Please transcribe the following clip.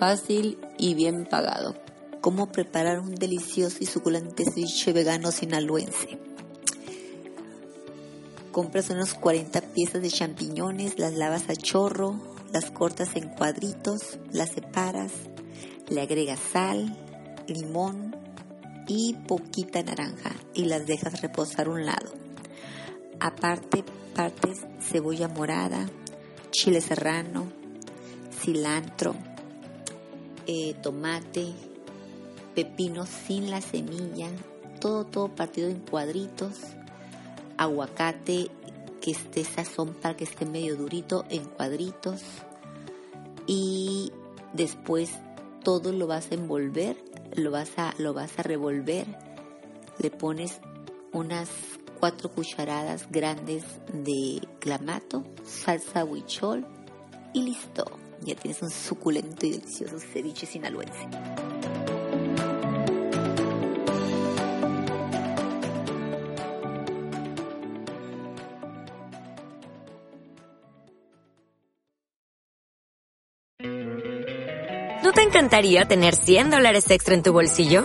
Fácil y bien pagado. Cómo preparar un delicioso y suculente ceviche vegano sinaloense. Compras unos 40 piezas de champiñones, las lavas a chorro, las cortas en cuadritos, las separas, le agregas sal, limón y poquita naranja y las dejas reposar un lado. Aparte partes cebolla morada, chile serrano, cilantro, eh, tomate, pepino sin la semilla, todo, todo partido en cuadritos, aguacate que esté sazón para que esté medio durito en cuadritos y después todo lo vas a envolver, lo vas a, lo vas a revolver, le pones unas cuatro cucharadas grandes de clamato, salsa huichol y listo ya tienes un suculento y delicioso ceviche sinaloense. ¿No te encantaría tener 100 dólares extra en tu bolsillo?